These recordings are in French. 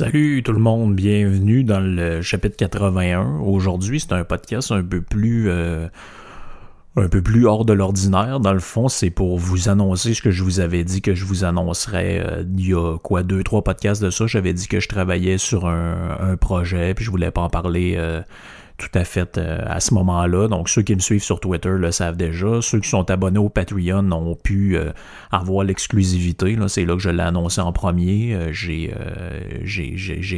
Salut tout le monde, bienvenue dans le chapitre 81. Aujourd'hui, c'est un podcast un peu plus euh, un peu plus hors de l'ordinaire. Dans le fond, c'est pour vous annoncer ce que je vous avais dit que je vous annoncerais euh, il y a quoi deux trois podcasts de ça. J'avais dit que je travaillais sur un, projet, puis je voulais pas en parler. euh, tout à fait euh, à ce moment-là. Donc, ceux qui me suivent sur Twitter le savent déjà. Ceux qui sont abonnés au Patreon ont pu euh, avoir l'exclusivité. C'est là que je l'ai annoncé en premier. Euh, j'ai,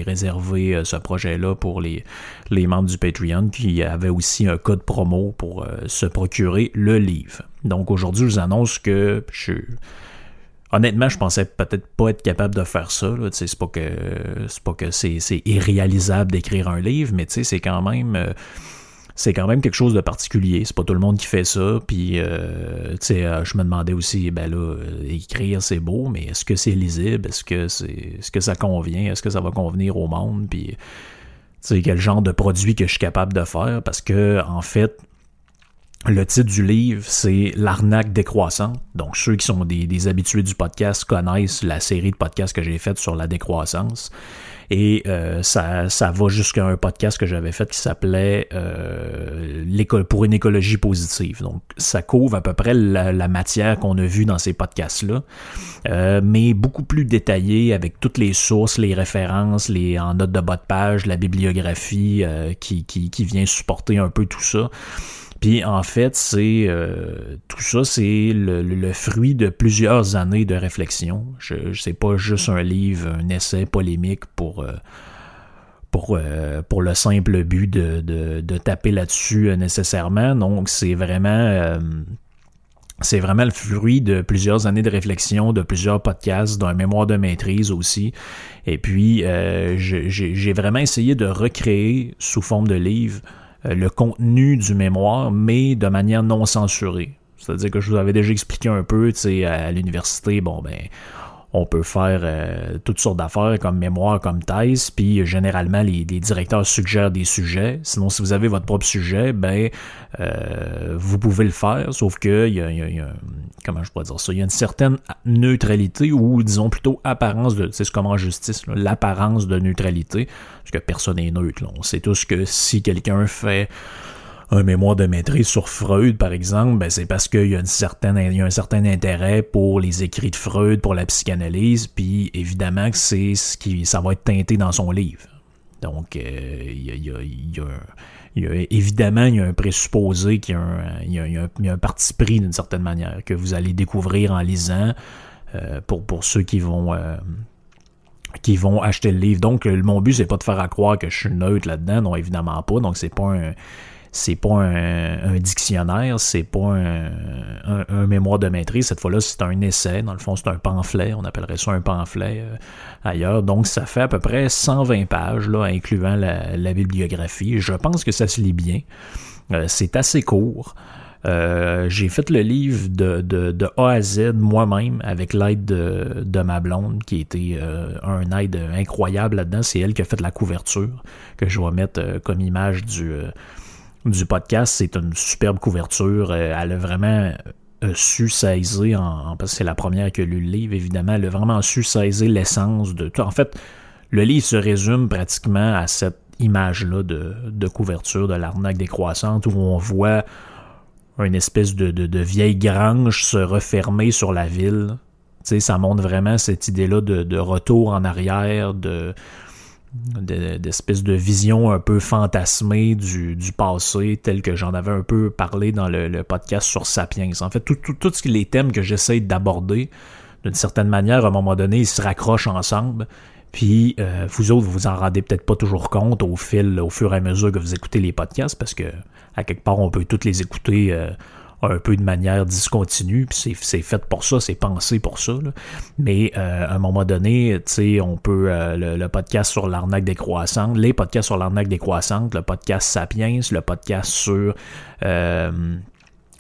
réservé ce projet-là pour les, les membres du Patreon qui avaient aussi un code promo pour se procurer le livre. Donc, aujourd'hui, je vous annonce que je Honnêtement, je pensais peut-être pas être capable de faire ça. C'est pas que c'est pas que c'est, irréalisable d'écrire un livre, mais c'est quand même euh, c'est quand même quelque chose de particulier. C'est pas tout le monde qui fait ça. Puis, euh, euh, je me demandais aussi, ben là, écrire c'est beau, mais est-ce que c'est lisible? Est-ce que c'est, est-ce que ça convient? Est-ce que ça va convenir au monde? Puis, quel genre de produit que je suis capable de faire? Parce que, en fait, le titre du livre, c'est L'arnaque décroissante. Donc, ceux qui sont des, habitués du podcast connaissent la série de podcasts que j'ai faite sur la décroissance. Et euh, ça, va jusqu'à un podcast que j'avais fait qui s'appelait euh, pour une écologie positive. Donc, ça couvre à peu près la, matière qu'on a vue dans ces podcasts-là, euh, mais beaucoup plus détaillé avec toutes les sources, les références, les en note de bas de page, la bibliographie euh, qui, qui, qui vient supporter un peu tout ça. Puis en fait, c'est euh, tout ça, c'est le, fruit de plusieurs années de réflexion. Je, je pas juste un livre, un essai polémique pour euh, pour euh, pour le simple but de, de, taper là-dessus nécessairement. Donc c'est vraiment c'est vraiment le fruit de plusieurs années de réflexion, de plusieurs podcasts, d'un mémoire de maîtrise aussi. Et puis, j'ai vraiment essayé de recréer sous forme de livre le contenu du mémoire, mais de manière non censurée. C'est-à-dire que je vous avais déjà expliqué un peu, tu sais, à l'université, bon, ben, on peut faire euh, toutes sortes d'affaires comme mémoire, comme thèse, puis euh, généralement les, directeurs suggèrent des sujets. Sinon, si vous avez votre propre sujet, ben euh, vous pouvez le faire, sauf que il y a, comment je pourrais dire ça, il y a une certaine neutralité ou disons plutôt apparence de, c'est comme en justice, l'apparence de neutralité, parce que personne n'est neutre. là. On sait tous que si quelqu'un fait un mémoire de maîtrise sur Freud, par exemple, ben c'est parce qu'il y a y a un certain intérêt pour les écrits de Freud, pour la psychanalyse, puis évidemment que c'est ce qui, ça va être teinté dans son livre. Donc, euh, il y, a, y a- y a a- évidemment, il y a un présupposé qu'il y a un, il y a- un- parti pris d'une certaine manière que vous allez découvrir en lisant euh, pour, pour ceux qui vont euh, qui vont acheter le livre. Donc, mon but, c'est pas de faire à croire que je suis neutre là-dedans, non, évidemment pas. Donc, c'est pas un c'est pas un, un dictionnaire, c'est pas un, un- un mémoire de maîtrise. Cette fois-là, c'est un essai. Dans le fond, c'est un pamphlet. On appellerait ça un pamphlet euh, ailleurs. Donc, ça fait à peu près 120 pages, là, incluant la, la bibliographie. Je pense que ça se lit bien. Euh, c'est assez court. Euh, j'ai fait le livre de, de, de A à Z moi-même avec l'aide de, de ma blonde qui était euh, un aide incroyable là-dedans. C'est elle qui a fait la couverture que je vais mettre euh, comme image du, euh, du podcast. C'est une superbe couverture. Euh, elle a vraiment euh, su saisir, en, parce que c'est la première qui a lu le livre, évidemment, elle a vraiment su saisir l'essence de tout. En fait, Le livre se résume pratiquement à cette image-là de, couverture de l'arnaque décroissante où on voit une espèce de, vieille grange se refermer sur la ville. sais, ça montre vraiment cette idée-là de, retour en arrière, de d'espèce de vision un peu fantasmée du, passé, tel que j'en avais un peu parlé dans le, podcast sur Sapiens. En fait, tous les thèmes que j'essaie d'aborder, d'une certaine manière, à un moment donné, ils se raccrochent ensemble. Puis euh, vous autres, vous vous en rendez peut-être pas toujours compte au fil, au fur et à mesure que vous écoutez les podcasts, parce que à quelque part, on peut toutes les écouter euh, un peu de manière discontinue, puis c'est fait pour ça, c'est pensé pour ça. Mais euh, à un moment donné, tu sais, on peut le, podcast sur l'arnaque décroissante, les podcasts sur l'arnaque décroissante, le podcast Sapiens, le podcast sur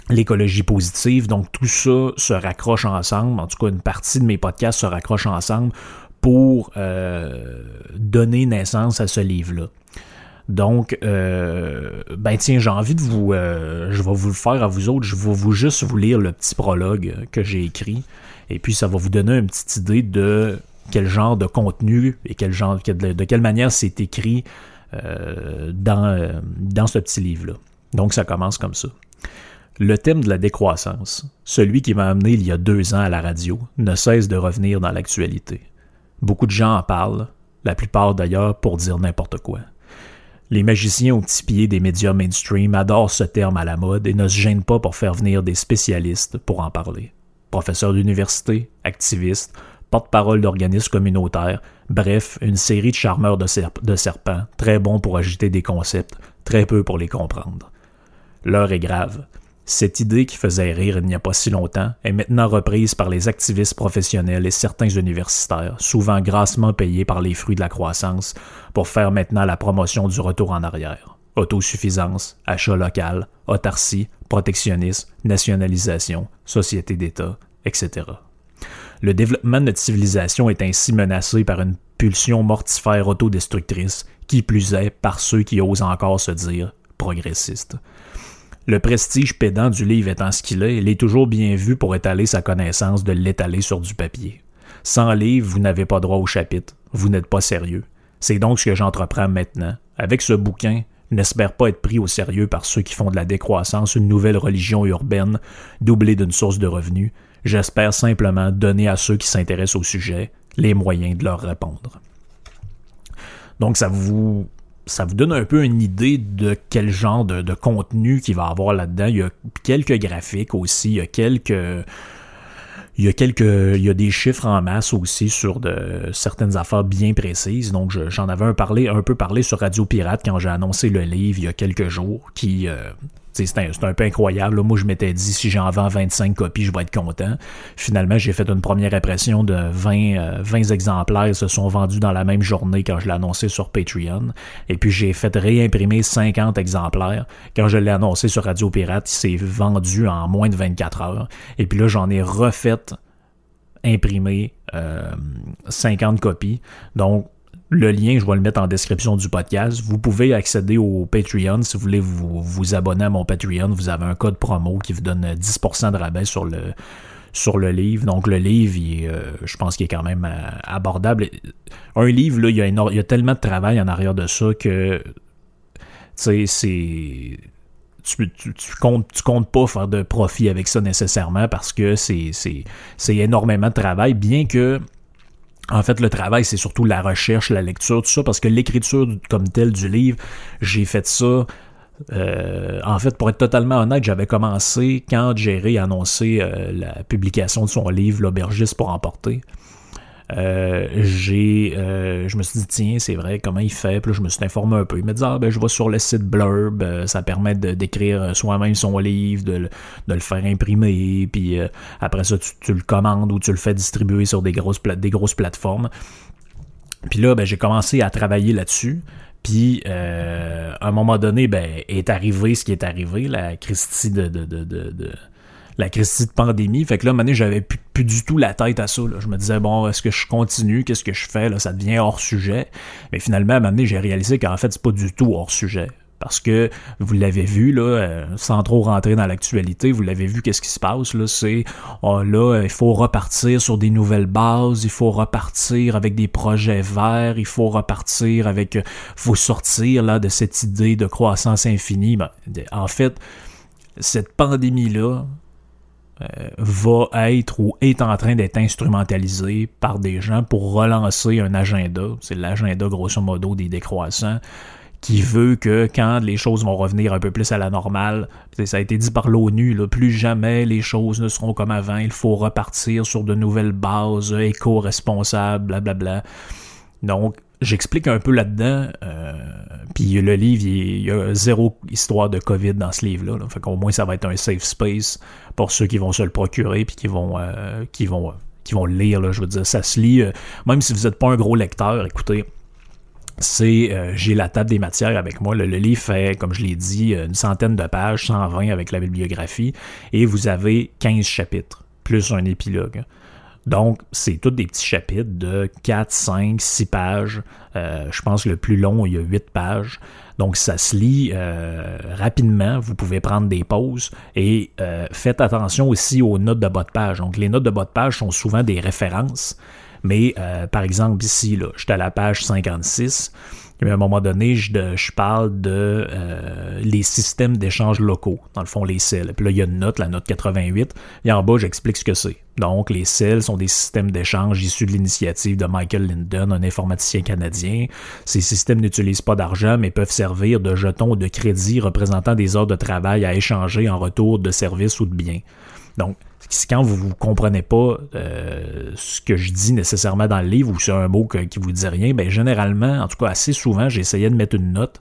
l'écologie positive. Donc tout ça se raccroche ensemble. En tout cas, une partie de mes podcasts se raccroche ensemble pour euh, donner naissance à ce livre-là. Donc, euh, ben tiens, j'ai envie de vous, euh, je vais vous le faire à vous autres. Je vais vous juste vous lire le petit prologue que j'ai écrit, et puis ça va vous donner une petite idée de quel genre de contenu et quel genre, de quelle manière c'est écrit dans, dans ce petit livre-là. Donc, ça commence comme ça. Le thème de la décroissance, celui qui m'a amené il y a deux ans à la radio, ne cesse de revenir dans l'actualité. Beaucoup de gens en parlent, la plupart d'ailleurs pour dire n'importe quoi. Les magiciens aux petits pieds des médias mainstream adorent ce terme à la mode et ne se gênent pas pour faire venir des spécialistes pour en parler. Professeurs d'université, activistes, porte-parole d'organismes communautaires, bref, une série de charmeurs de, de serpents, très bons pour agiter des concepts, très peu pour les comprendre. L'heure est grave. Cette idée qui faisait rire il n'y a pas si longtemps est maintenant reprise par les activistes professionnels et certains universitaires, souvent grassement payés par les fruits de la croissance, pour faire maintenant la promotion du retour en arrière. Autosuffisance, achat local, autarcie, protectionnisme, nationalisation, société d'État, etc. Le développement de notre civilisation est ainsi menacé par une pulsion mortifère autodestructrice, qui plus est par ceux qui osent encore se dire progressistes. Le prestige pédant du livre étant ce qu'il est, il est toujours bien vu pour étaler sa connaissance de l'étaler sur du papier. Sans livre, vous n'avez pas droit au chapitre, vous n'êtes pas sérieux. C'est donc ce que j'entreprends maintenant. Avec ce bouquin, n'espère pas être pris au sérieux par ceux qui font de la décroissance une nouvelle religion urbaine, doublée d'une source de revenus. J'espère simplement donner à ceux qui s'intéressent au sujet les moyens de leur répondre. Donc ça vous ça vous donne un peu une idée de quel genre de, contenu qu'il va avoir là-dedans. Il y a quelques graphiques aussi, il y a quelques. Il y a quelques, il y a des chiffres en masse aussi sur de certaines affaires bien précises. Donc, j'en avais un, parlé, un peu parlé sur Radio Pirate quand j'ai annoncé le livre il y a quelques jours, qui, euh, c'est un, peu incroyable. Moi, je m'étais dit, si j'en vends 25 copies, je vais être content. Finalement, j'ai fait une première impression de 20, 20 euh, exemplaires se sont vendus dans la même journée quand je l'ai annoncé sur Patreon. Et puis, j'ai fait réimprimer 50 exemplaires. Quand je l'ai annoncé sur Radio Pirate, il s'est vendu en moins de 24 heures. Et puis là, j'en ai refait imprimer 50 euh, copies. Donc, le lien, je vais le mettre en description du podcast. Vous pouvez accéder au Patreon si vous voulez vous, vous abonner à mon Patreon. Vous avez un code promo qui vous donne 10% de rabais sur le, sur le livre. Donc le livre, euh, je pense qu'il est quand même euh, abordable. Un livre, là, il, y a tellement de travail en arrière de ça que. Tu, tu, tu, comptes, tu comptes pas faire de profit avec ça nécessairement parce que c'est énormément de travail, bien que en fait, le travail, c'est surtout la recherche, la lecture, tout ça, parce que l'écriture comme telle du livre, j'ai fait ça. Euh, en fait, pour être totalement honnête, j'avais commencé quand Jerry a annoncé euh, la publication de son livre L'aubergiste pour emporter. Euh, j'ai, euh, je me suis dit, tiens, c'est vrai, comment il fait? Puis là, je me suis informé un peu. Il m'a dit, ah, ben, je vais sur le site Blurb, euh, ça permet d'écrire soi-même son livre, de, le faire imprimer, puis après ça, tu, le commandes ou tu le fais distribuer sur des grosses, des grosses plateformes. Puis là, ben, j'ai commencé à travailler là-dessus. Puis, à un moment donné, ben, est arrivé ce qui est arrivé, la Christie de, de, de, de la crise de pandémie. Fait que là, maintenant, j'avais plus, du tout la tête à ça. Je me disais, bon, est-ce que je continue? Qu'est-ce que je fais? Là, ça devient hors sujet. Mais finalement, à un moment donné, j'ai réalisé qu'en fait, c'est pas du tout hors sujet. Parce que vous l'avez vu, là, euh, sans trop rentrer dans l'actualité, vous l'avez vu, qu'est-ce qui se passe, là, c'est, oh, là, il faut repartir sur des nouvelles bases, il faut repartir avec des projets verts, il faut repartir avec, euh, faut sortir, là, de cette idée de croissance infinie. Ben, en fait, cette pandémie-là, va être ou est en train d'être instrumentalisée par des gens pour relancer un agenda. C'est l'agenda grosso modo des décroissants qui veut que quand les choses vont revenir un peu plus à la normale, ça a été dit par l'ONU, plus jamais les choses ne seront comme avant, il faut repartir sur de nouvelles bases éco-responsables, blablabla. Donc, j'explique un peu là-dedans, euh, puis le livre, il, y a zéro histoire de COVID dans ce livre-là, fait qu'au moins ça va être un safe space pour ceux qui vont se le procurer, puis qui vont, euh, qui vont, qui vont le lire, là, je veux dire, ça se lit, euh, même si vous n'êtes pas un gros lecteur, écoutez, c'est j'ai la table des matières avec moi. Le, livre fait, comme je l'ai dit, une centaine de pages, 120 avec la bibliographie, et vous avez 15 chapitres, plus un épilogue. Donc, c'est tous des petits chapitres de 4, 5, 6 pages. Euh, je pense que le plus long, il y a 8 pages. Donc, ça se lit euh, rapidement. Vous pouvez prendre des pauses et faites attention aussi aux notes de bas de page. Donc, les notes de bas de page sont souvent des références. Mais euh, par exemple, ici, là, j'étais à la page 56. Et à un moment donné, je, je parle de euh, les systèmes d'échange locaux, dans le fond, les CEL. Puis là, il y a une note, la note 88. Et en bas, j'explique ce que c'est. Donc, les CEL sont des systèmes d'échange issus de l'initiative de Michael Linden, un informaticien canadien. Ces systèmes n'utilisent pas d'argent, mais peuvent servir de jetons ou de crédits représentant des heures de travail à échanger en retour de services ou de biens. Donc, quand vous ne comprenez pas euh, ce que je dis nécessairement dans le livre ou c'est un mot qui vous dit rien, ben généralement, en tout cas assez souvent, j'essayais de mettre une note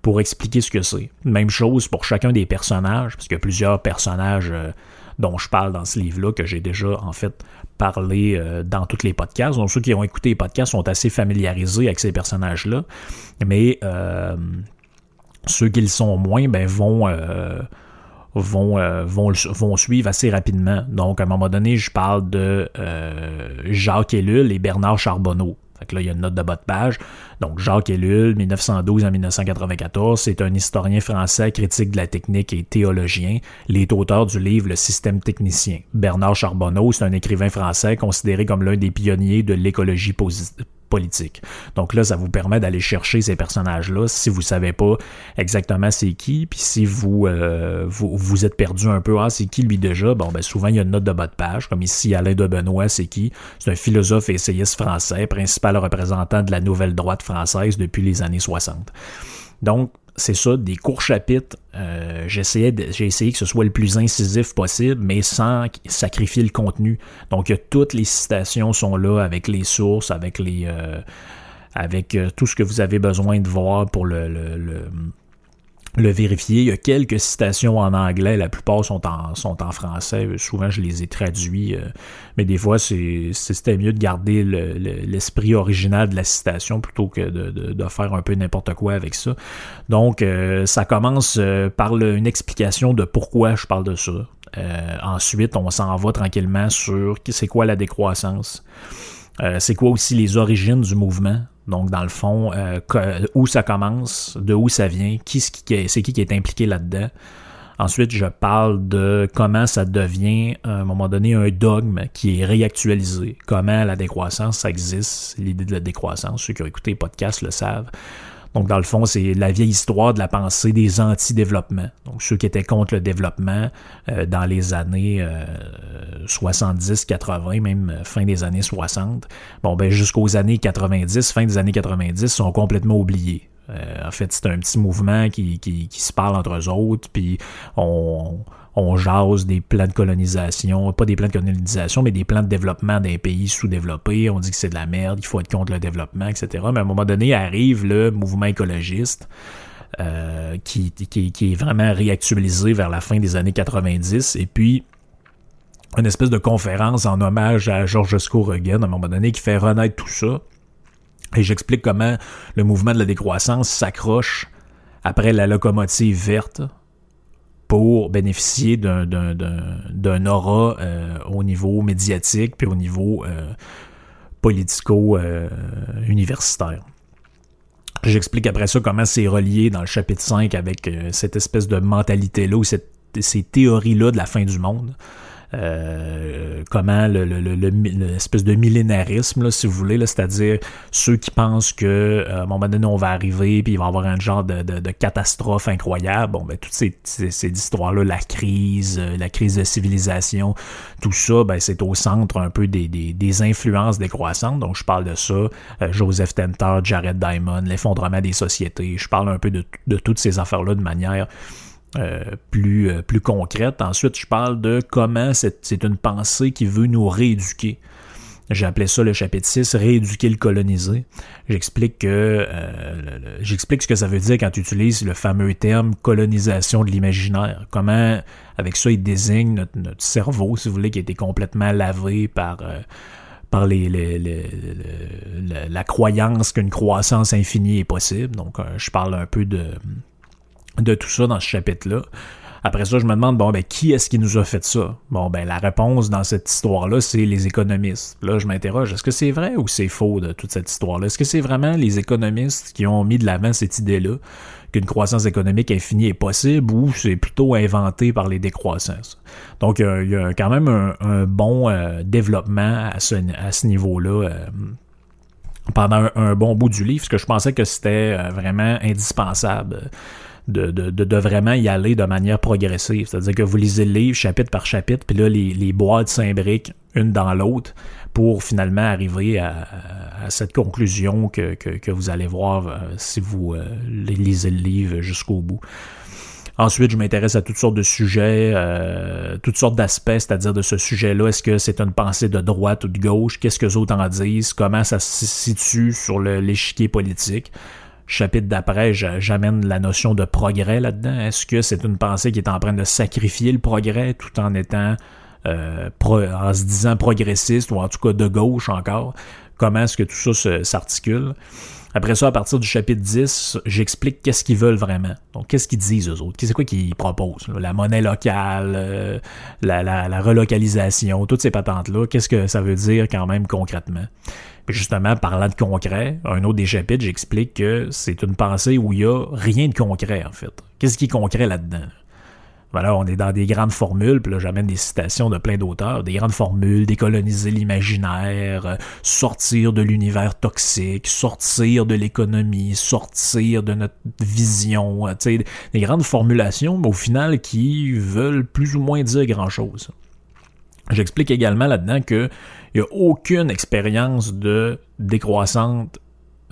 pour expliquer ce que c'est. Même chose pour chacun des personnages, parce qu'il y a plusieurs personnages euh, dont je parle dans ce livre-là que j'ai déjà en fait parlé euh, dans tous les podcasts. Donc ceux qui ont écouté les podcasts sont assez familiarisés avec ces personnages-là, mais ceux qui le sont moins, ben vont vont, euh, vont, vont suivre assez rapidement. Donc, à un moment donné, je parle de euh, Jacques Ellul et Bernard Charbonneau. Là, il y a une note de bas de page. Donc, Jacques Ellul, 1912 à 1994, c'est un historien français, critique de la technique et théologien. Il est auteur du livre Le système technicien. Bernard Charbonneau, c'est un écrivain français considéré comme l'un des pionniers de l'écologie positive Donc là, ça vous permet d'aller chercher ces personnages-là si vous savez pas exactement c'est qui, puis si vous, euh, vous, vous êtes perdu un peu, ah c'est qui lui déjà, bon ben souvent il y a une note de bas de page, comme ici Alain de Benoît, c'est qui? C'est un philosophe et essayiste français, principal représentant de la nouvelle droite française depuis les années 60. Donc, c'est ça, des courts chapitres. Euh, j'ai essayé que ce soit le plus incisif possible, mais sans sacrifier le contenu. Donc, toutes les citations sont là avec les sources, avec les, euh, avec euh, tout ce que vous avez besoin de voir pour le le vérifier. Il y a quelques citations en anglais, la plupart sont en, sont en français. Souvent, je les ai traduits, euh, mais des fois, c'était mieux de garder l'esprit original de la citation plutôt que de, faire un peu n'importe quoi avec ça. Donc, euh, ça commence euh, par une explication de pourquoi je parle de ça. ensuite, on s'en va tranquillement sur c'est quoi la décroissance. c'est quoi aussi les origines du mouvement. Donc, dans le fond, euh, où ça commence, de où ça vient, qui c'est qui, qui est impliqué là-dedans. Ensuite, je parle de comment ça devient, à un moment donné, un dogme qui est réactualisé. Comment la décroissance, ça existe, l'idée de la décroissance. Ceux qui ont écouté les podcasts le savent. Donc, dans le fond, c'est la vieille histoire de la pensée des anti-développements. Donc, ceux qui étaient contre le développement euh, dans les années 70, euh, 80, même euh, fin des années 60. Bon, ben, jusqu'aux années 90, fin des années 90, sont complètement oubliés. en fait, c'est un petit mouvement qui, qui, qui, se parle entre eux autres, puis on jase des plans de colonisation, pas des plans de colonisation, mais des plans de développement d'un pays sous-développé. On dit que c'est de la merde, il faut être contre le développement, etc. Mais à un moment donné, arrive le mouvement écologiste. Euh, qui, est vraiment réactualisé vers la fin des années 90. Et puis, une espèce de conférence en hommage à Georges Scorogan, à un moment donné, qui fait renaître tout ça. Et j'explique comment le mouvement de la décroissance s'accroche après la locomotive verte, pour bénéficier d'un aura euh, au niveau médiatique puis au niveau euh, politico-universitaire. J'explique après ça comment c'est relié dans le chapitre 5 avec euh, cette espèce de mentalité-là ou cette, ces théories-là de la fin du monde. Euh, comment le, l'espèce de millénarisme, là, si vous voulez, c'est-à-dire ceux qui pensent que euh, à un moment donné on va arriver puis il va y avoir un genre de, de, catastrophe incroyable. Bon, ben toutes ces, ces, histoires-là, la crise, euh, la crise de civilisation, tout ça, ben c'est au centre un peu des, des, des, influences décroissantes. Donc je parle de ça, Joseph Tenter, Jared Diamond, l'effondrement des sociétés. Je parle un peu de, de toutes ces affaires-là de manière plus, euh, plus concrète. Ensuite, je parle de comment c'est une pensée qui veut nous rééduquer. J'ai appelé ça le chapitre 6, rééduquer le colonisé. J'explique que euh, j'explique ce que ça veut dire quand tu utilises le fameux terme colonisation de l'imaginaire. Comment, avec ça, il désigne notre, notre, cerveau, si vous voulez, qui a été complètement lavé par par les, la croyance qu'une croissance infinie est possible. Donc, je parle un peu de, de tout ça dans ce chapitre-là. Après ça, je me demande, bon, ben, qui est-ce qui nous a fait ça? Bon, ben, la réponse dans cette histoire-là, c'est les économistes. Là, je m'interroge, est-ce que c'est vrai ou c'est faux de toute cette histoire-là? Est-ce que c'est vraiment les économistes qui ont mis de l'avant cette idée-là, qu'une croissance économique infinie est possible, ou c'est plutôt inventé par les décroissances? Donc, il y, a quand même un, bon euh, développement à ce, niveau-là. Euh, pendant un, bon bout du livre, parce que je pensais que c'était euh, vraiment indispensable de, de, vraiment y aller de manière progressive. C'est-à-dire que vous lisez le livre chapitre par chapitre, puis là, les, les boîtes s'imbriquent une dans l'autre pour finalement arriver à, cette conclusion que, vous allez voir euh, si vous euh, lisez le livre jusqu'au bout. Ensuite, je m'intéresse à toutes sortes de sujets, euh, toutes sortes d'aspects, c'est-à-dire de ce sujet-là. Est-ce que c'est une pensée de droite ou de gauche? Qu'est-ce que les autres en disent? Comment ça se situe sur l'échiquier politique? Chapitre d'après, j'amène la notion de progrès là-dedans. Est-ce que c'est une pensée qui est en train de sacrifier le progrès tout en étant euh, en se disant progressiste ou en tout cas de gauche encore? Comment est-ce que tout ça s'articule? Après ça, à partir du chapitre 10, j'explique qu'est-ce qu'ils veulent vraiment. Donc, qu'est-ce qu'ils disent eux autres? C'est quoi qu'ils proposent? La monnaie locale, euh, la, relocalisation, toutes ces patentes-là, qu'est-ce que ça veut dire quand même concrètement? justement, parlant de concret, un autre des chapitres, j'explique que c'est une pensée où il n'y a rien de concret, en fait. Qu'est-ce qui est concret là-dedans? Voilà, on est dans des grandes formules, puis là j'amène des citations de plein d'auteurs, des grandes formules, décoloniser l'imaginaire, euh, sortir de l'univers toxique, sortir de l'économie, sortir de notre vision, euh, des grandes formulations, mais au final qui veulent plus ou moins dire grand-chose. J'explique également là-dedans qu'il n'y a aucune expérience de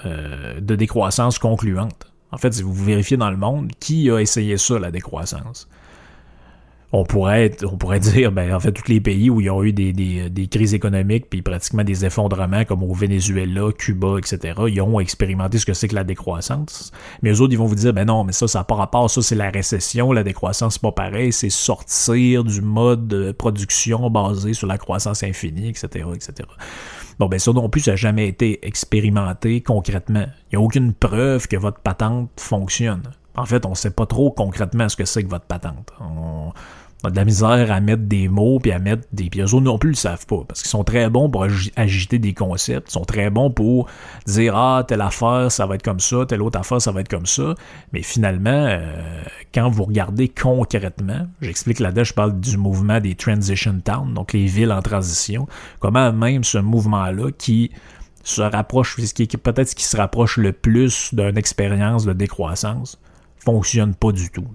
euh, de décroissance concluante. En fait, si vous vérifiez dans le monde, qui a essayé ça, la décroissance? On pourrait on pourrait dire ben en fait tous les pays où ils ont eu des, des, crises économiques puis pratiquement des effondrements comme au Venezuela, Cuba, etc. Ils ont expérimenté ce que c'est que la décroissance. Mais eux autres ils vont vous dire ben non mais ça ça n'a pas rapport ça c'est la récession la décroissance c'est pas pareil c'est sortir du mode de production basé sur la croissance infinie etc etc. Bon, ben ça non plus, ça n'a jamais été expérimenté concrètement. Il n'y a aucune preuve que votre patente fonctionne. En fait, on ne sait pas trop concrètement ce que c'est que votre patente. On, a de la misère à mettre des mots puis à mettre des autres non plus le savent pas parce qu'ils sont très bons pour agiter des concepts, ils sont très bons pour dire ah telle affaire ça va être comme ça, telle autre affaire ça va être comme ça, mais finalement euh, quand vous regardez concrètement, j'explique là-dedans je parle du mouvement des transition towns, donc les villes en transition, comment même ce mouvement là qui se rapproche, peut-être ce qui se rapproche le plus d'une expérience de décroissance, fonctionne pas du tout.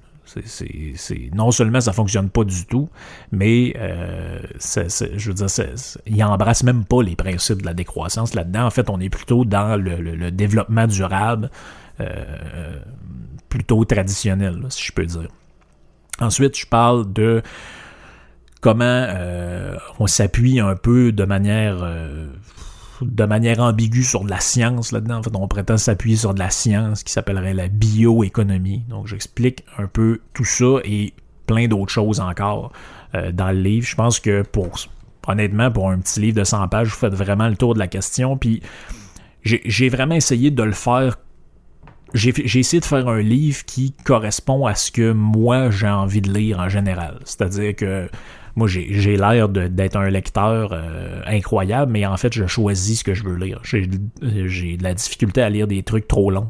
Non seulement ça fonctionne pas du tout, mais euh, je veux dire, il embrasse même pas les principes de la décroissance là-dedans. En fait, on est plutôt dans le, développement durable, euh, plutôt traditionnel, si je peux dire. Ensuite, je parle de comment euh, on s'appuie un peu de manière de manière ambiguë sur de la science là-dedans. En fait, on prétend s'appuyer sur de la science qui s'appellerait la bioéconomie. Donc, j'explique un peu tout ça et plein d'autres choses encore euh, dans le livre. Je pense que pour, honnêtement, pour un petit livre de 100 pages, vous faites vraiment le tour de la question. Puis, j'ai vraiment essayé de le faire j'ai essayé de faire un livre qui correspond à ce que moi j'ai envie de lire en général. C'est-à-dire que moi, j'ai l'air d'être un lecteur euh, incroyable, mais en fait, je choisis ce que je veux lire. J'ai de la difficulté à lire des trucs trop longs.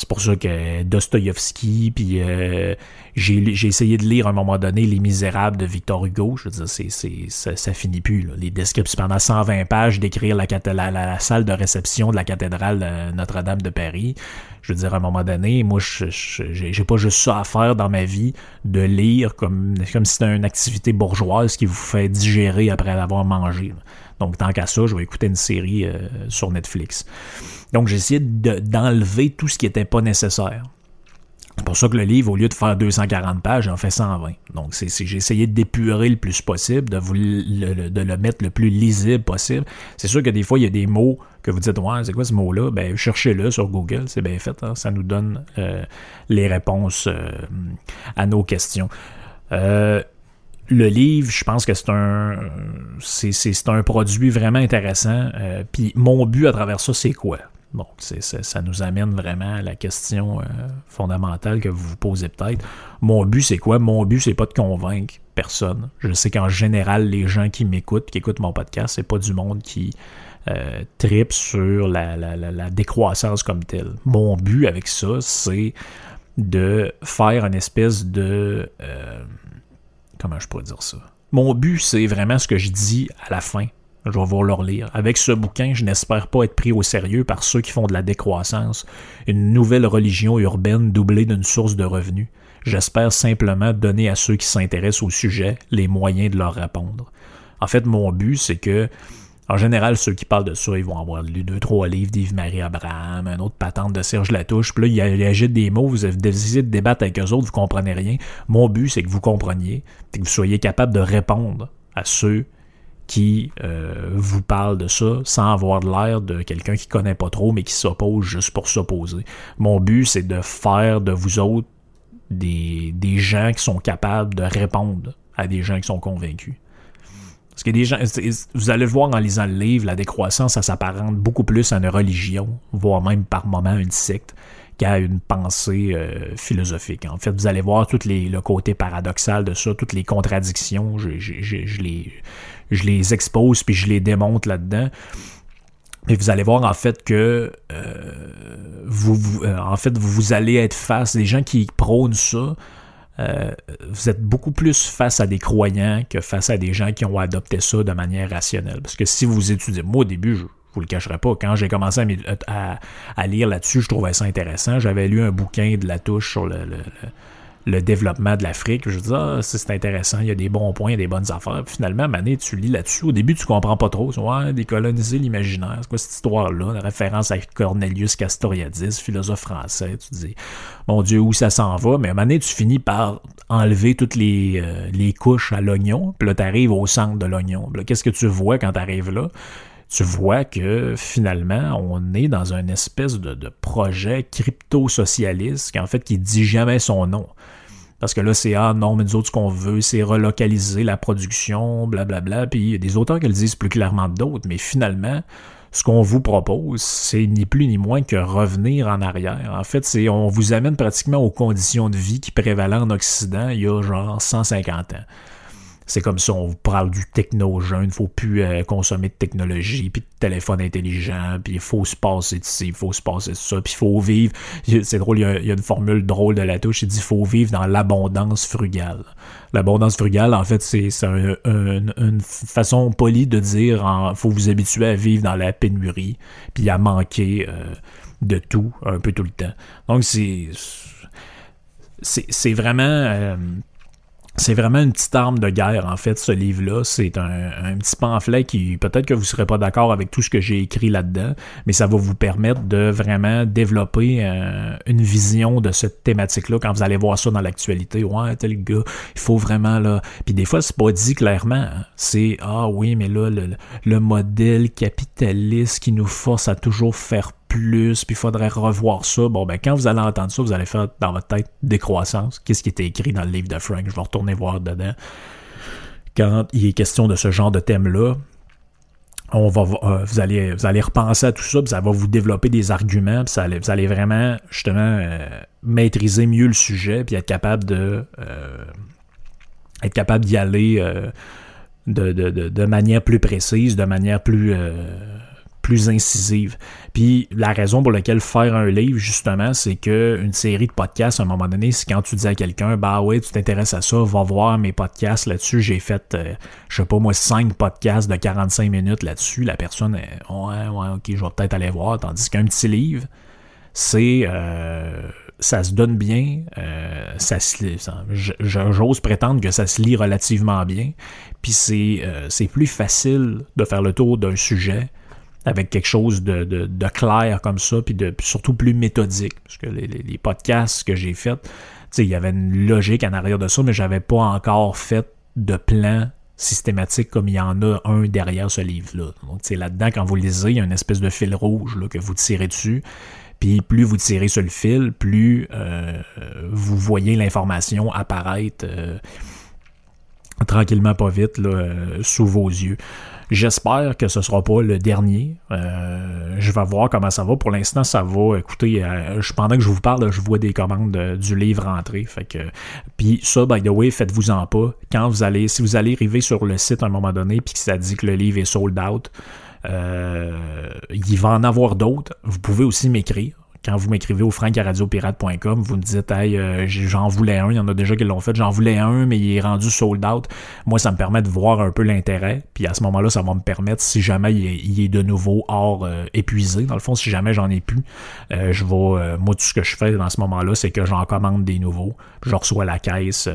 C'est pour ça que Dostoïevski, puis euh, j'ai essayé de lire à un moment donné Les Misérables de Victor Hugo. Je veux dire, c'est, ça, finit plus. Là. Les descriptions pendant 120 pages d'écrire la, la, la, salle de réception de la cathédrale Notre-Dame de Paris. Je veux dire, à un moment donné, moi, j'ai pas juste ça à faire dans ma vie, de lire comme, comme si c'était une activité bourgeoise qui vous fait digérer après l'avoir mangé. Donc, tant qu'à ça, je vais écouter une série euh, sur Netflix. Donc, j'ai essayé d'enlever tout ce qui n'était pas nécessaire. C'est pour ça que le livre, au lieu de faire 240 pages, en fait 120. Donc, j'ai essayé d'épurer le plus possible, de, vous le, de le mettre le plus lisible possible. C'est sûr que des fois, il y a des mots que vous dites, ouais, c'est quoi ce mot-là? Ben, cherchez-le sur Google, c'est bien fait. Hein. Ça nous donne euh, les réponses euh, à nos questions. Euh, le livre, je pense que c'est un c'est, un produit vraiment intéressant. Euh, puis mon but à travers ça, c'est quoi? Bon, c'est, ça nous amène vraiment à la question euh, fondamentale que vous vous posez peut-être. Mon but, c'est quoi? Mon but, c'est pas de convaincre personne. Je sais qu'en général, les gens qui m'écoutent, qui écoutent mon podcast, c'est pas du monde qui euh, tripe sur la, la, décroissance comme telle. Mon but avec ça, c'est de faire une espèce de comment je pourrais dire ça? Mon but, c'est vraiment ce que je dis à la fin. Je vais vous le relire. Avec ce bouquin, je n'espère pas être pris au sérieux par ceux qui font de la décroissance, une nouvelle religion urbaine doublée d'une source de revenus. J'espère simplement donner à ceux qui s'intéressent au sujet les moyens de leur répondre. En fait, mon but, c'est que en général, ceux qui parlent de ça, ils vont avoir lu deux, trois livres d'Yves-Marie Abraham, un autre patente de Serge Latouche, puis là, ils agitent des mots, vous essayez de débattre avec eux autres, vous comprenez rien. Mon but, c'est que vous compreniez, que vous soyez capable de répondre à ceux qui euh, vous parlent de ça sans avoir l'air de quelqu'un qui connaît pas trop, mais qui s'oppose juste pour s'opposer. Mon but, c'est de faire de vous autres des gens qui sont capables de répondre à des gens qui sont convaincus. Parce que des gens, vous allez le voir en lisant le livre, la décroissance, ça s'apparente beaucoup plus à une religion, voire même par moments une secte, qu'à une pensée euh, philosophique. En fait, vous allez voir tout les, le côté paradoxal de ça, toutes les contradictions, je, je, les, je les expose puis je les démonte là-dedans. Et vous allez voir en fait que euh, vous, euh, en fait vous allez être face des gens qui prônent ça euh, vous êtes beaucoup plus face à des croyants que face à des gens qui ont adopté ça de manière rationnelle. Parce que si vous étudiez, moi au début, je vous le cacherai pas, quand j'ai commencé à, lire là-dessus, je trouvais ça intéressant. J'avais lu un bouquin de la touche sur le développement de l'Afrique. Je dis, ah, c'est intéressant, il y a des bons points, il y a des bonnes affaires. Puis finalement, Mané, tu lis là-dessus. Au début, tu comprends pas trop. Ouais, décoloniser l'imaginaire. C'est quoi cette histoire-là? La référence à Cornelius Castoriadis, philosophe français. Tu dis, mon Dieu, où ça s'en va? Mais moment tu finis par enlever toutes les, euh, les couches à l'oignon. Puis là, tu arrives au centre de l'oignon. Qu'est-ce que tu vois quand tu arrives là? Tu vois que finalement, on est dans une espèce de, projet crypto-socialiste qui en fait qui dit jamais son nom. Parce que là, c'est ah non, mais nous autres, ce qu'on veut, c'est relocaliser la production, blablabla. Puis il y a des auteurs qui le disent plus clairement que d'autres, mais finalement, ce qu'on vous propose, c'est ni plus ni moins que revenir en arrière. En fait, c'est on vous amène pratiquement aux conditions de vie qui prévalaient en Occident il y a genre 150 ans c'est comme ça, on vous parle du techno-jeune, il faut plus euh, consommer de technologie, puis de téléphone intelligent, puis il faut se passer de ci, il faut se passer de ça, puis il faut vivre, c'est drôle, il y, a, une formule drôle de la touche, il dit il faut vivre dans l'abondance frugale. L'abondance frugale, en fait, c'est une façon polie de dire, il faut vous habituer à vivre dans la pénurie, puis à manquer euh, de tout, un peu tout le temps. Donc c'est... C'est vraiment... Euh, c'est vraiment une petite arme de guerre, en fait, ce livre-là. C'est un, petit pamphlet qui, peut-être que vous ne serez pas d'accord avec tout ce que j'ai écrit là-dedans, mais ça va vous permettre de vraiment développer euh, une vision de cette thématique-là quand vous allez voir ça dans l'actualité. Ouais, tel gars, il faut vraiment, là... Puis des fois, c'est pas dit clairement. Hein. C'est, ah oui, mais là, le, le modèle capitaliste qui nous force à toujours faire plus, puis il faudrait revoir ça. Bon, ben quand vous allez entendre ça, vous allez faire dans votre tête décroissance. Qu'est-ce qui était écrit dans le livre de Frank? Je vais retourner voir dedans. Quand il est question de ce genre de thème-là, on va, euh, vous, allez, vous repenser à tout ça, puis ça va vous développer des arguments, puis vous allez vraiment, justement, euh, maîtriser mieux le sujet, puis être capable de... Euh, être capable d'y aller de, manière plus précise, de manière plus incisive. Puis la raison pour laquelle faire un livre, justement, c'est que une série de podcasts, à un moment donné, c'est quand tu dis à quelqu'un, bah ouais, tu t'intéresses à ça, va voir mes podcasts là-dessus. J'ai fait, euh, je sais pas moi, cinq podcasts de 45 minutes là-dessus. La personne, est, ouais, ouais, ok, je vais peut-être aller voir. Tandis qu'un petit livre, c'est euh, ça se donne bien, euh, ça se j'ose prétendre que ça se lit relativement bien, puis c'est euh, c'est plus facile de faire le tour d'un sujet avec quelque chose de, clair comme ça, puis de surtout plus méthodique, parce que les, podcasts que j'ai faits, il y avait une logique en arrière de ça, mais j'avais pas encore fait de plan systématique comme il y en a un derrière ce livre-là. Donc, là-dedans, quand vous lisez, il y a une espèce de fil rouge là, que vous tirez dessus. Puis plus vous tirez sur le fil, plus euh, vous voyez l'information apparaître euh, tranquillement pas vite euh, sous vos yeux. J'espère que ce sera pas le dernier. je vais voir comment ça va. Pour l'instant, ça va. Écoutez, pendant que je vous parle, je vois des commandes du livre rentrer. Fait que, puis ça, by the way, faites-vous en pas. Quand vous allez, si vous allez arriver sur le site à un moment donné, puis que ça dit que le livre est sold out, euh, il va en avoir d'autres. Vous pouvez aussi m'écrire. Quand vous m'écrivez au francaradiopirate.com, vous me dites Hey, euh, j'en voulais un, il y en a déjà qui l'ont fait, j'en voulais un, mais il est rendu sold out. Moi, ça me permet de voir un peu l'intérêt. Puis à ce moment-là, ça va me permettre, si jamais il est, de nouveau hors euh, épuisé, dans le fond, si jamais j'en ai plus, je vais. moi, tout ce que je fais dans ce moment-là, c'est que j'en commande des nouveaux. je reçois la caisse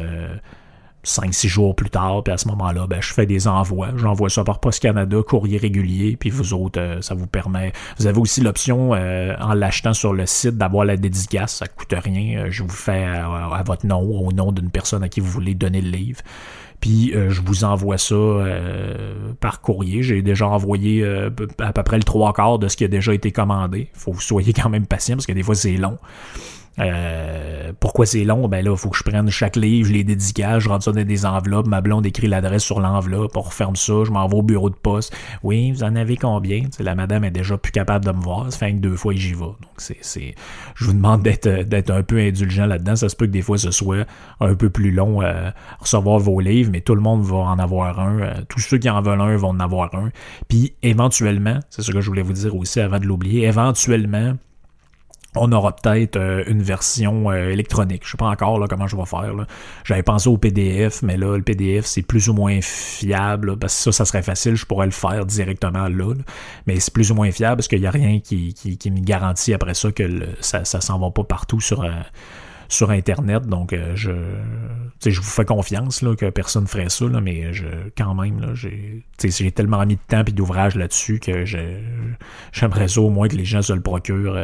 5-6 jours plus tard, puis à ce moment-là, ben, je fais des envois. J'envoie ça par Post Canada, courrier régulier, puis vous autres, euh, ça vous permet. Vous avez aussi l'option, euh, en l'achetant sur le site, d'avoir la dédicace. Ça coûte rien. Euh, je vous fais à, votre nom, au nom d'une personne à qui vous voulez donner le livre. Puis je vous envoie ça par courrier. J'ai déjà envoyé à peu près le trois quarts de ce qui a déjà été commandé. Il faut que vous soyez quand même patient parce que des fois c'est long. Euh, pourquoi c'est long? Ben là, il faut que je prenne chaque livre, je les dédicace, je rentre ça dans des enveloppes, ma blonde écrit l'adresse sur l'enveloppe, on referme ça, je m'en vais au bureau de poste. Oui, vous en avez combien? la madame est déjà plus capable de me voir, ça fait que deux fois j'y vais. Donc c'est, c'est, je vous demande d'être, d'être un peu indulgent là-dedans. Ça se peut que des fois ce soit un peu plus long euh, recevoir vos livres, mais tout le monde va en avoir un. Euh, tous ceux qui en veulent un vont en avoir un. Puis éventuellement, c'est ce que je voulais vous dire aussi avant de l'oublier, éventuellement, on aura peut-être euh, une version euh, électronique. Je sais pas encore là, comment je vais faire. J'avais pensé au PDF, mais là, le PDF, c'est plus ou moins fiable. parce que ça, ça serait facile, je pourrais le faire directement là. mais c'est plus ou moins fiable parce qu'il n'y a rien qui, qui, me garantit après ça que ça ne s'en va pas partout sur, euh, sur Internet. Donc, je, je vous fais confiance là, que personne ferait ça, là, mais je, quand même, là, j'ai, tellement mis de temps et d'ouvrage là-dessus que j'aimerais ça au moins que les gens se le procurent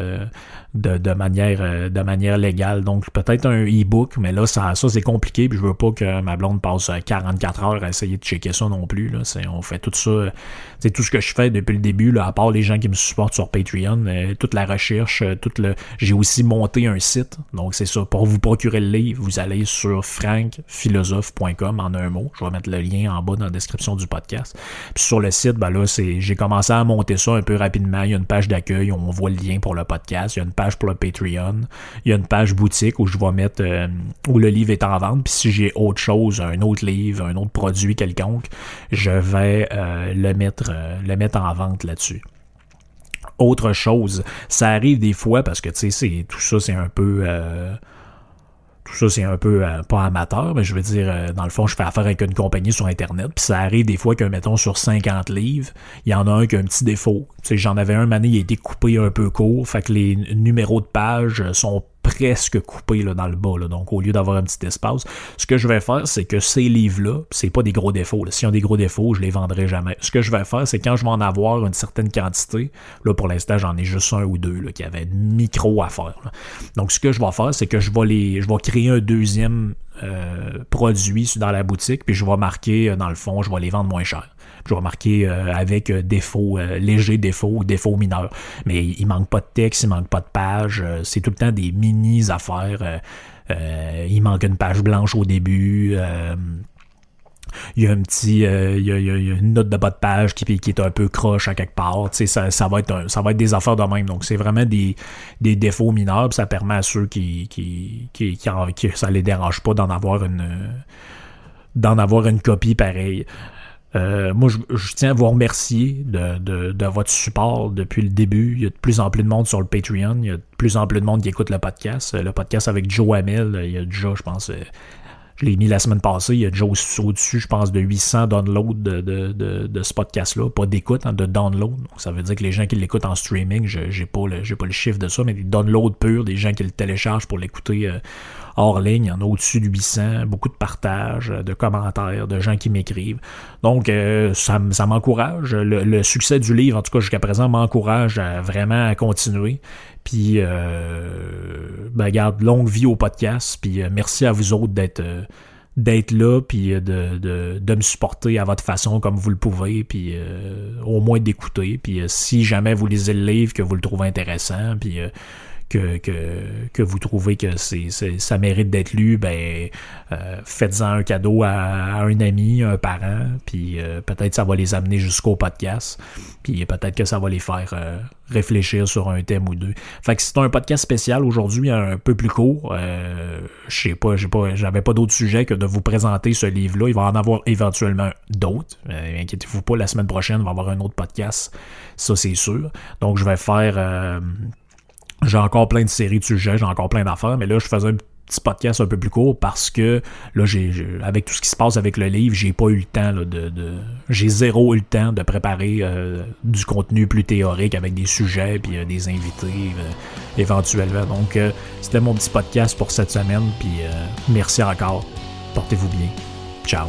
de, manière, euh, de manière légale. Donc, peut-être un e-book, mais là, ça, ça c'est compliqué. Puis je veux pas que ma blonde passe 44 heures à essayer de checker ça non plus. Là. On fait tout ça. C'est tout ce que je fais depuis le début, là, à part les gens qui me supportent sur Patreon, toute la recherche, toute le. J'ai aussi monté un site. Donc, c'est ça pour vous procurer le livre, vous allez sur frankphilosophe.com en un mot. Je vais mettre le lien en bas dans la description du podcast. Puis sur le site, ben là, j'ai commencé à monter ça un peu rapidement. Il y a une page d'accueil on voit le lien pour le podcast. Il y a une page pour le Patreon. Il y a une page boutique où je vais mettre euh, où le livre est en vente. Puis si j'ai autre chose, un autre livre, un autre produit quelconque, je vais euh, le mettre euh, le mettre en vente là-dessus autre chose. Ça arrive des fois parce que tu sais, tout ça, c'est un peu tout ça, c'est un peu euh, pas amateur, mais je veux dire, euh, dans le fond, je fais affaire avec une compagnie sur Internet, puis ça arrive des fois que, mettons, sur 50 livres, il y en a un qui a un petit défaut. Tu sais, j'en avais un, mané, il a été coupé un peu court, fait que les numéros de page sont presque coupé dans le bas. Donc, au lieu d'avoir un petit espace, ce que je vais faire, c'est que ces livres-là, c'est pas des gros défauts. S'ils ont des gros défauts, je les vendrai jamais. Ce que je vais faire, c'est quand je vais en avoir une certaine quantité, là, pour l'instant, j'en ai juste un ou deux là, qui avaient micro à faire. Donc, ce que je vais faire, c'est que je vais les. Je vais créer un deuxième euh, produit dans la boutique, puis je vais marquer, euh, dans le fond, je vais les vendre moins cher je marquer euh, avec euh, défaut, euh, léger défaut ou défaut mineur. Mais il manque pas de texte, il manque pas de page, c'est tout le temps des mini affaires. il manque une page blanche au début il y a un petit il, y a, une note de bas de page qui, est un peu croche à quelque part ça, ça va être ça va être des affaires de même donc c'est vraiment des, des défauts mineurs ça permet à ceux qui qui, qui, qui, ça les dérange pas d'en avoir une d'en avoir une copie pareille Euh, moi, je, tiens à vous remercier de, votre support depuis le début. Il y a de plus en plus de monde sur le Patreon. Il y a de plus en plus de monde qui écoute le podcast. Le podcast avec Joe Hamel, il y a déjà, je pense, je l'ai mis la semaine passée. Il y a déjà au-dessus, je pense, de 800 downloads de, ce podcast-là. Pas d'écoute, hein, de download. Donc, ça veut dire que les gens qui l'écoutent en streaming, je n'ai pas, le, chiffre de ça, mais des downloads purs, des gens qui le téléchargent pour l'écouter euh, hors ligne. En a au-dessus de 800. Beaucoup de partages, de commentaires, de gens qui m'écrivent. Donc, euh, ça, m'encourage. Le, succès du livre, en tout cas jusqu'à présent, m'encourage à vraiment à continuer. Puis, euh, ben, garde longue vie au podcast. Puis, euh, merci à vous autres d'être euh, d'être là, puis de, de, de, me supporter à votre façon comme vous le pouvez, puis au moins d'écouter. Puis si jamais vous lisez le livre, que vous le trouvez intéressant, puis que, que, vous trouvez que c'est, ça mérite d'être lu, ben euh, faites-en un cadeau à, un ami, un parent, puis euh, peut-être ça va les amener jusqu'au podcast, puis peut-être que ça va les faire euh, réfléchir sur un thème ou deux. Fait que c'est un podcast spécial aujourd'hui, un peu plus court. Je sais pas, j'ai pas, j'avais pas d'autre sujet que de vous présenter ce livre-là. Il va en avoir éventuellement d'autres. inquiétez-vous pas, la semaine prochaine, il va y avoir un autre podcast. Ça, c'est sûr. Donc, je vais faire j'ai encore plein de séries de sujets, j'ai encore plein d'affaires, mais là, je faisais un petit podcast un peu plus court parce que là, j'ai, avec tout ce qui se passe avec le livre, j'ai pas eu le temps de, de, j'ai zéro eu le temps de préparer euh, du contenu plus théorique avec des sujets puis euh, des invités euh, éventuellement. Donc, c'était mon petit podcast pour cette semaine. Puis merci encore. Portez-vous bien. Ciao.